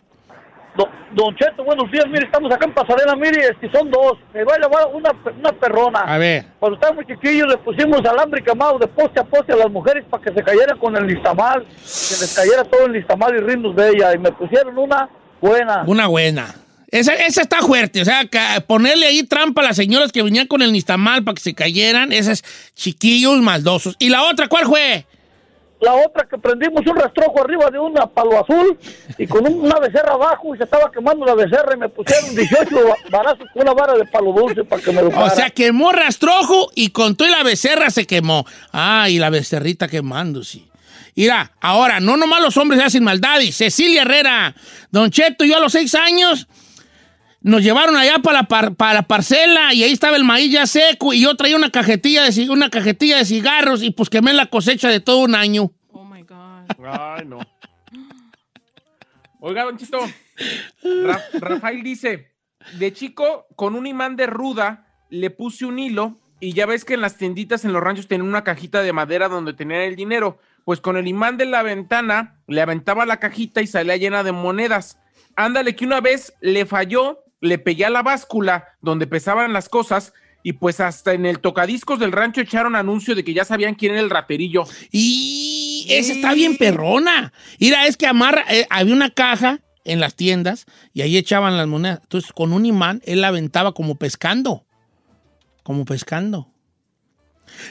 Don Cheto, buenos días. Mire, estamos acá en Pasadena. Mire, este, son dos. Me va a llevar una, una perrona. A ver. Cuando estábamos chiquillos le pusimos alambre quemado de poste a poste a las mujeres para que se cayeran con el listamal. Que les cayera todo el listamal y rindos de ella. Y me pusieron una buena. Una buena. Esa, esa está fuerte. O sea, ponerle ahí trampa a las señoras que venían con el nistamal para que se cayeran. Esas chiquillos maldosos. ¿Y la otra cuál fue? La otra que prendimos un rastrojo arriba de una palo azul y con un- una becerra abajo y se estaba quemando la becerra y me pusieron 18 ba- barazos con una vara de palo dulce para que me lo O sea, quemó rastrojo y con todo y la becerra se quemó. Ah, y la becerrita quemándose. Mira, ahora, no nomás los hombres hacen maldades. Cecilia Herrera, Don Cheto, yo a los seis años nos llevaron allá para la, par- para la parcela y ahí estaba el maíz ya seco y yo traía una cajetilla de, una cajetilla de cigarros y pues quemé la cosecha de todo un año. Ay, no. Oiga, Don Chito. Ra- Rafael dice: De chico, con un imán de ruda, le puse un hilo y ya ves que en las tienditas en los ranchos tenían una cajita de madera donde tenían el dinero. Pues con el imán de la ventana le aventaba la cajita y salía llena de monedas. Ándale, que una vez le falló, le pegué a la báscula donde pesaban las cosas y pues hasta en el tocadiscos del rancho echaron anuncio de que ya sabían quién era el raterillo. Y esa está bien perrona. Mira, es que amarra, eh, había una caja en las tiendas y ahí echaban las monedas. Entonces, con un imán, él la aventaba como pescando. Como pescando.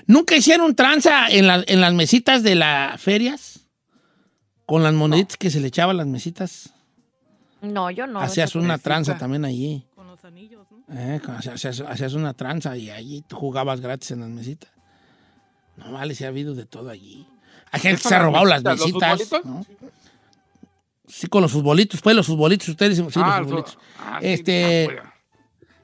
¿Nunca hicieron tranza en, la- en las mesitas de las ferias? Con las moneditas que se le echaban a las mesitas. No, yo no. Hacías una tranza también allí. Eh, con- hacías, hacías- hacías una tranza y allí tú jugabas gratis en las mesitas. No vale, se ha habido de todo allí. Hay gente que ¿Eso se ha robado las mesitas, los mesitas. ¿no? Sí, con los futbolitos, pues los futbolitos, ustedes sí, Ah, los fu- futbolitos. ah, este,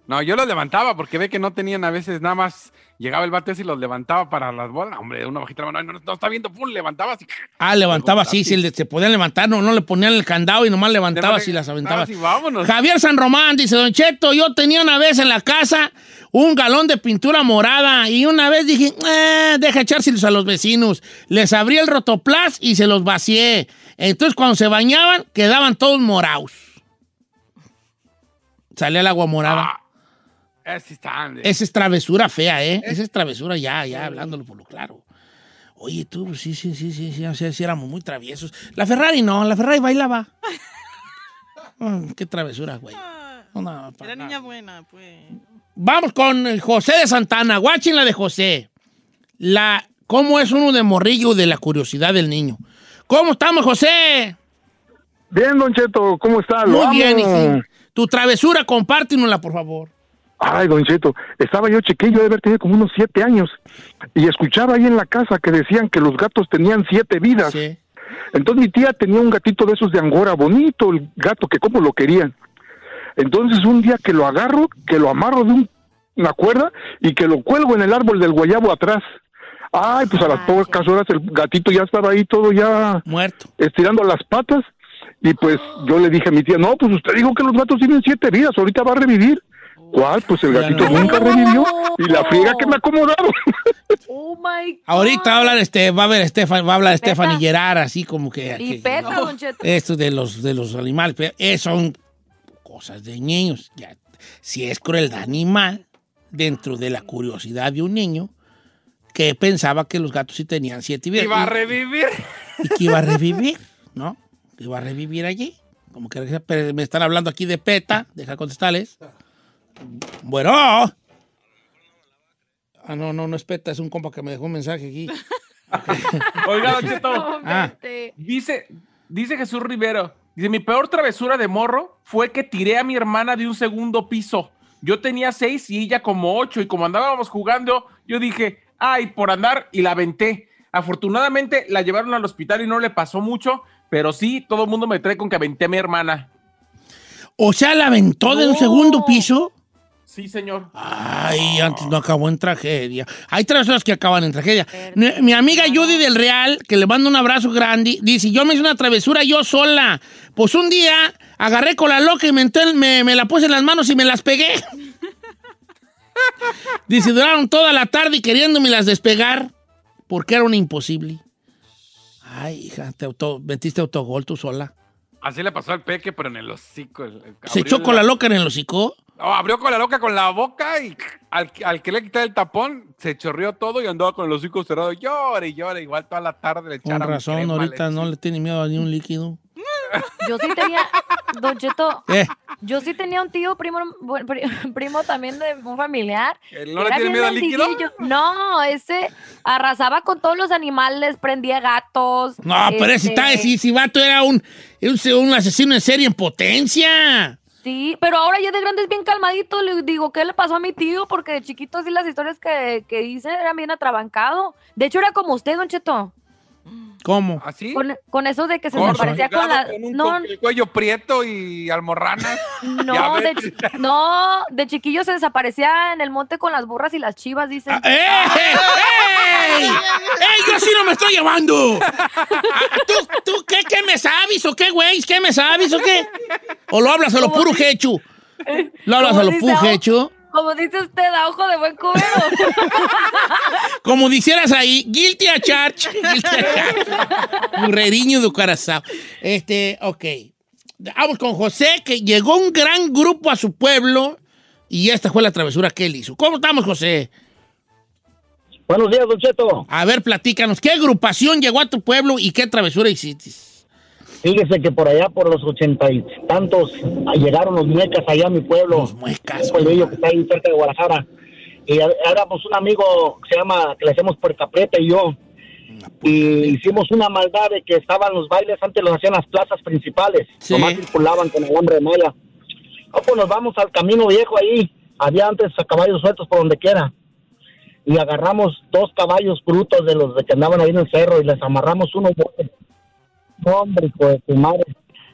No, yo los levantaba porque ve que no tenían a veces nada más. Llegaba el bate y los levantaba para las bolas. Hombre, una bajita la mano. No, no está viendo, pum, levantaba así. ah, levantaba así, si le- se podían levantar, no, no le ponían el candado y nomás levantaba y las aventaba. vámonos. Javier San Román dice, Don Cheto, yo tenía una vez en la casa un galón de pintura morada y una vez dije, "Eh, deja echárselos a los vecinos. Les abrí el rotoplas y se los vacié. Entonces cuando se bañaban quedaban todos morados. Salía el agua morada. Ese está. Esa es travesura fea, ¿eh? Esa es travesura ya, ya, hablándolo por lo claro. Oye, tú, pues, sí, sí, sí, sí, sí, o sea, sí éramos muy traviesos. La Ferrari no, la Ferrari bailaba. Ah, qué travesura, güey. No, no, para Era nada. niña buena, pues. Vamos con el José de Santana. Guachen la de José. La, ¿Cómo es uno de morrillo de la curiosidad del niño? ¿Cómo estamos, José? Bien, Don Cheto, ¿cómo está? Muy bien. Tu travesura, compártenosla, por favor. Ay, Don Cheto, estaba yo chiquillo, de haber tenido como unos siete años, y escuchaba ahí en la casa que decían que los gatos tenían siete vidas. Entonces mi tía tenía un gatito de esos de Angora, bonito, el gato que como lo querían. Entonces un día que lo agarro, que lo amarro de un- una cuerda y que lo cuelgo en el árbol del guayabo atrás. Ay, pues a las pocas horas el gatito ya estaba ahí todo ya... Muerto. Estirando las patas. Y pues yo le dije a mi tía, no, pues usted dijo que los gatos tienen siete vidas, ahorita va a revivir. ¿Cuál? Pues el gatito nunca revivió y la friega que me acomodaron. Oh my Ahorita va a hablar este, va a ver Estefan, va a hablar Stephanie Gerard, así como que, Y que- peta, Don Cheto. esto de los de los animales, pero eh, son cosas de niños. Ya, si es crueldad animal, dentro de la curiosidad de un niño que pensaba que los gatos sí tenían siete vidas. Iba a Y- revivir. y que iba a revivir, ¿no? Que iba a revivir allí. Como que pero me están hablando aquí de PETA, deja contestarles. Bueno. Ah, no, no, no es PETA, es un compa que me dejó un mensaje aquí. Oiga, Don Cheto. Ah. Dice, dice Jesús Rivero, dice, mi peor travesura de morro fue que tiré a mi hermana de un segundo piso. Yo tenía seis y ella como ocho, y como andábamos jugando, yo dije, ay, por andar, y la aventé. Afortunadamente la llevaron al hospital y no le pasó mucho, pero sí, todo el mundo me trae con que aventé a mi hermana. O sea, la aventó de un segundo piso. Sí, señor. Ay, antes no acabó en tragedia. Hay travesuras que acaban en tragedia. Mi, mi amiga Judy del Real, que le mando un abrazo grande, dice, yo me hice una travesura yo sola. Pues un día agarré con la loca y me, entré- me, me la puse en las manos y me las pegué. dice, duraron toda la tarde y queriéndome las despegar porque era un imposible. Ay, hija, te auto, metiste autogol tú sola. Así le pasó al peque, pero en el hocico. el- el- ¿Se echó con la loca en el hocico? No, abrió con la loca con la boca y al, al que le quité el tapón, se chorreó todo y andaba con el hocico cerrado. Llore y llore, igual toda la tarde le Con echaron razón, crema, ahorita no le tiene miedo a ni un líquido. Yo sí tenía, Don Cheto, ¿Qué? yo sí tenía un tío primo, primo también de un familiar. ¿Él no le tiene miedo al líquido? No, ese arrasaba con todos los animales, prendía gatos. No, pero ese está, si, si vato era un, un, un asesino en serie en potencia. Sí, pero ahora ya de grande es bien calmadito. Le digo, ¿qué le pasó a mi tío? Porque de chiquito sí las historias que, que dice eran bien atrabancado. De hecho, era como usted, Don Cheto. ¿Cómo? ¿Así? Con, con eso de que se desaparecía con la... con un No, con el cuello prieto y almorranas. No, de, chi- no, de chiquillo se desaparecía en el monte con las burras y las chivas, dicen. ¡Ey! ¡Ey! ¡Ey! ¡Yo así no me estoy llevando! Ah, ¿Tú, tú qué, qué me sabes o qué, güey? ¿Qué me sabes o qué? ¿O lo hablas a lo puro hecho? ¿Lo hablas a lo puro hecho? Como dice usted, a ojo de buen cubero. Como dijeras ahí, guilty a charge. Guilty a charge. Burreriño de corazón. Este, ok. Vamos con José, que llegó un gran grupo a su pueblo y esta fue la travesura que él hizo. ¿Cómo estamos, José? Buenos días, Don Cheto. A ver, platícanos, ¿qué agrupación llegó a tu pueblo y qué travesura hiciste? Fíjese que por allá, por los ochenta y tantos, llegaron los muecas allá a mi pueblo. Los muecas. Un pueblillo que está ahí cerca de Guadalajara. Y éramos un amigo que se llama, que le hacemos Puercapreta y yo. Y hicimos una maldad de que estaban los bailes, antes los hacían las plazas principales. Nomás circulaban con el hombre de malla. Pues nos vamos al camino viejo ahí. Había antes caballos sueltos por donde quiera. Y agarramos dos caballos brutos de los de que andaban ahí en el cerro y les amarramos unos botes. No, hombre, hijo de tu madre.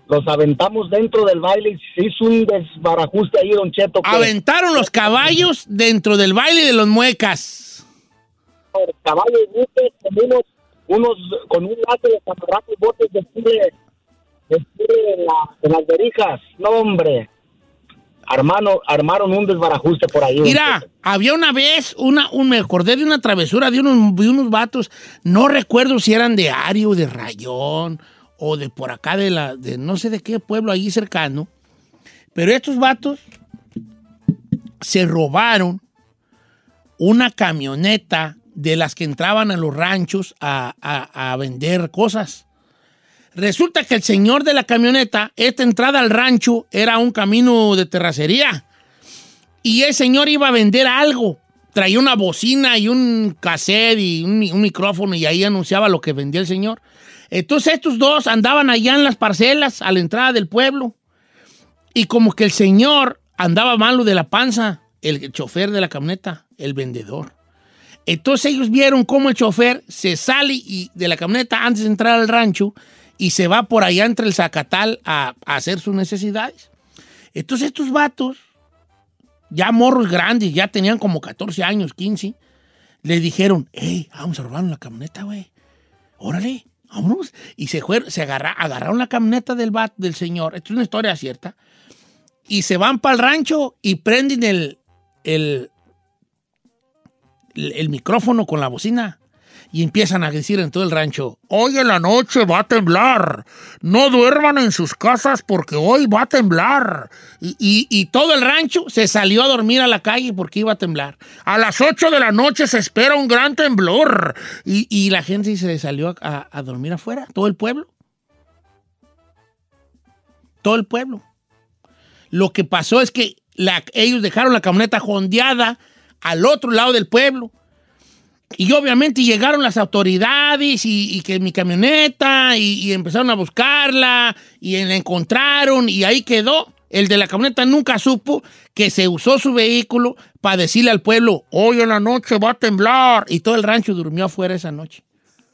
Los aventamos dentro del baile y se hizo un desbarajuste ahí, Don Cheto. que- Aventaron los caballos dentro del baile de los muecas. caballos brutos con unos, unos, con un lazo les amarramos botes de chile, de chile en, la- en las verijas. No, hombre. Armano, armaron un desbarajuste por ahí. Mira, había una vez, una, un, me acordé de una travesura de unos, de unos vatos, no recuerdo si eran de Ario, de Rayón, o de por acá de la, de no sé de qué pueblo allí cercano, pero estos vatos se robaron una camioneta de las que entraban a los ranchos a, a- a vender cosas. Resulta que el señor de la camioneta, esta entrada al rancho era un camino de terracería. Y el señor iba a vender algo. Traía una bocina y un cassette y un, mi- un micrófono y ahí anunciaba lo que vendía el señor. Entonces estos dos andaban allá en las parcelas a la entrada del pueblo. Y como que el señor andaba malo de la panza, el chofer de la camioneta, el vendedor. Entonces ellos vieron cómo el chofer se sale y- de la camioneta antes de entrar al rancho y se va por allá entre el zacatal a, hacer sus necesidades. Entonces estos vatos, ya morros grandes, ya tenían como 14 años, 15, le dijeron, hey, vamos a robar la camioneta, güey. Órale, vámonos. Y se, fueron, se agarra- agarraron la camioneta del, vato, del señor, esto es una historia cierta, y se van para el rancho y prenden el, el, el micrófono con la bocina y empiezan a decir en todo el rancho, hoy en la noche va a temblar, no duerman en sus casas porque hoy va a temblar. Y, y- todo el rancho se salió a dormir a la calle porque iba a temblar. A las 8 de la noche se espera un gran temblor. Y, y la gente se salió a, a dormir afuera, todo el pueblo. Todo el pueblo. Lo que pasó es que la- ellos dejaron la camioneta jondeada al otro lado del pueblo. Y obviamente llegaron las autoridades y, y que mi camioneta y, y empezaron a buscarla y la encontraron y ahí quedó. El de la camioneta nunca supo que se usó su vehículo para decirle al pueblo, hoy en la noche va a temblar. Y todo el rancho durmió afuera esa noche.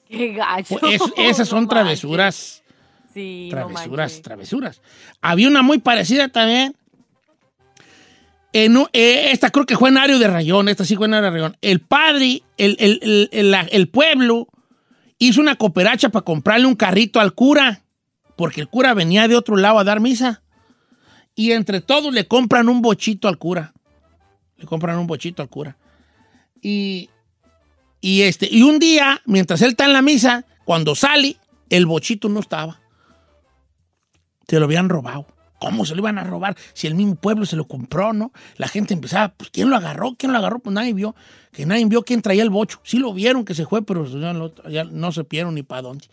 Qué gacho. Pues, es- esas son No travesuras. manches. Sí, Travesuras, travesuras. Había una muy parecida también. Eh, esta creo que fue en Ario de Rayón, esta sí fue en Ario de Rayón. El padre, el, el- el- el pueblo, hizo una cooperacha para comprarle un carrito al cura, porque el cura venía de otro lado a dar misa. Y entre todos le compran un bochito al cura. Le compran un bochito al cura. Y, y, este, y un día, mientras él está en la misa, cuando sale, el bochito no estaba. Se lo habían robado. ¿Cómo se lo iban a robar? Si el mismo pueblo se lo compró, ¿no? La gente empezaba, pues, ¿quién lo agarró? ¿Quién lo agarró? Pues nadie vio. Que nadie vio quién traía el bocho. Sí lo vieron que se fue, pero ya, ya no se vieron ni para dónde.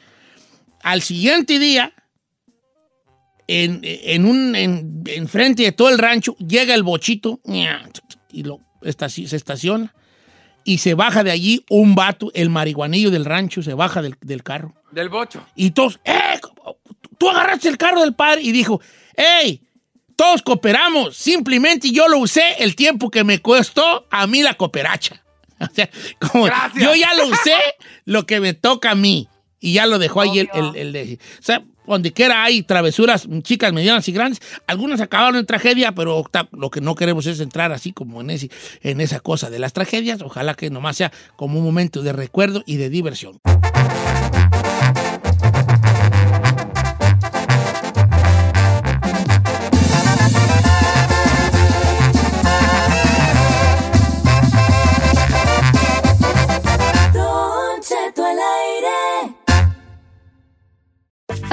Al siguiente día, en, en un, en, enfrente de todo el rancho, llega el bochito y lo estaci- se estaciona. Y se baja de allí un vato, el marihuanillo del rancho, se baja del, del carro. Del bocho. Y todos, ¡eh! Tú agarraste el carro del padre y dijo, ¡hey! Todos cooperamos. Simplemente yo lo usé el tiempo que me costó a mí la cooperacha. O sea, como yo ya lo usé lo que me toca a mí. Y ya lo dejó ahí el, el, el de. O sea, donde quiera hay travesuras, chicas, medianas y grandes. Algunas acabaron en tragedia, pero lo que no queremos es entrar así como en, ese, en esa cosa de las tragedias. Ojalá que nomás sea como un momento de recuerdo y de diversión.